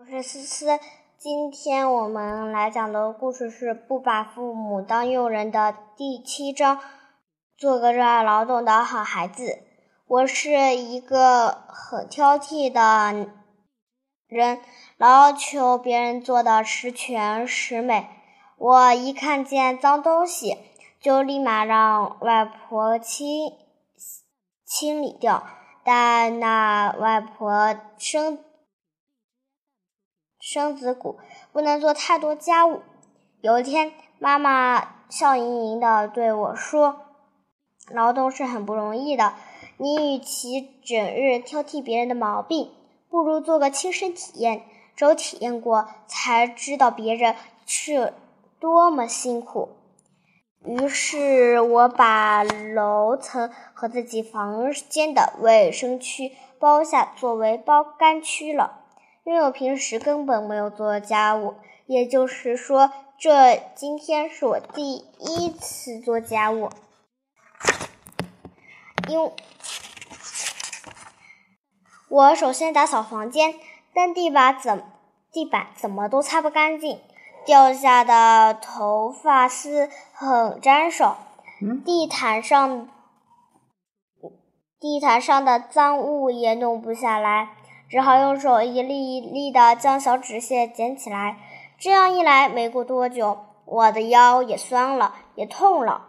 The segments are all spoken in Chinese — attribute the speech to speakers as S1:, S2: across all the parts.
S1: 我是思思，今天我们来讲的故事是《不把父母当佣人》的第七章。做个热爱劳动的好孩子。我是一个很挑剔的人，老要求别人做的十全十美。我一看见脏东西，就立马让外婆清清理掉。但那外婆生身子骨不能做太多家务。有一天，妈妈笑盈盈地对我说。劳动是很不容易的，你与其整日挑剔别人的毛病，不如做个亲身体验。只有体验过，才知道别人是多么辛苦。于是我把楼层和自己房间的卫生区包下作为包干区了，因为我平时根本没有做家务。也就是说，这今天是我第一次做家务。因我首先打扫房间，但地板怎地板怎么都擦不干净，掉下的头发丝很粘手，地毯上地毯上的脏物也弄不下来，只好用手一粒一粒的将小纸屑捡起来。这样一来，没过多久，我的腰也酸了，也痛了。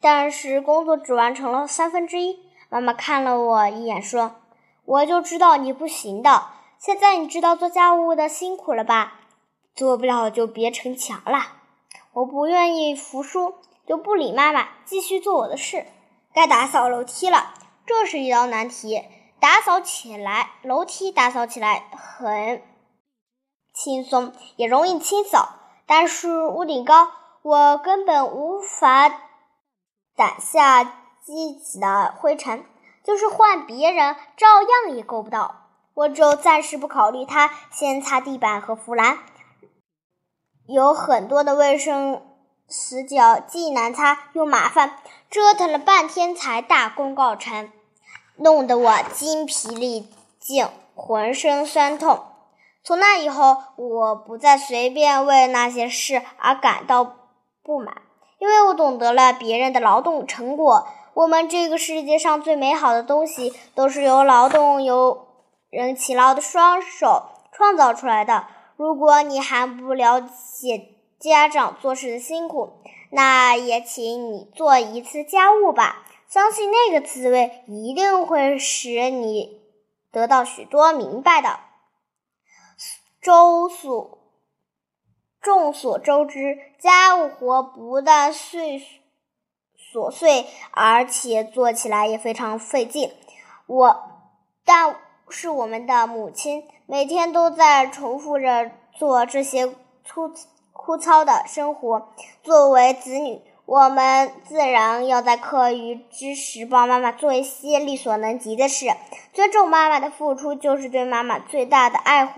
S1: 但是工作只完成了三分之一。妈妈看了我一眼，说：“我就知道你不行的。现在你知道做家务的辛苦了吧？做不了就别逞强了。”我不愿意服输，就不理妈妈，继续做我的事。该打扫楼梯了，这是一道难题。打扫起来，楼梯打扫起来很轻松，也容易清扫。但是屋顶高，我根本无法。掸下积起的灰尘，就是换别人，照样也够不到。我就暂时不考虑它，先擦地板和扶栏。有很多的卫生死角，既难擦又麻烦，折腾了半天才大功告成，弄得我筋疲力尽，浑身酸痛。从那以后，我不再随便为那些事而感到不满。因为我懂得了别人的劳动成果，我们这个世界上最美好的东西都是由劳动、由人勤劳的双手创造出来的。如果你还不了解家长做事的辛苦，那也请你做一次家务吧，相信那个滋味一定会使你得到许多明白的。周所。众所周知，家务活不但碎琐碎，而且做起来也非常费劲。我，但是我们的母亲每天都在重复着做这些粗枯燥的生活。作为子女，我们自然要在课余之时帮妈妈做一些力所能及的事。尊重妈妈的付出，就是对妈妈最大的爱护。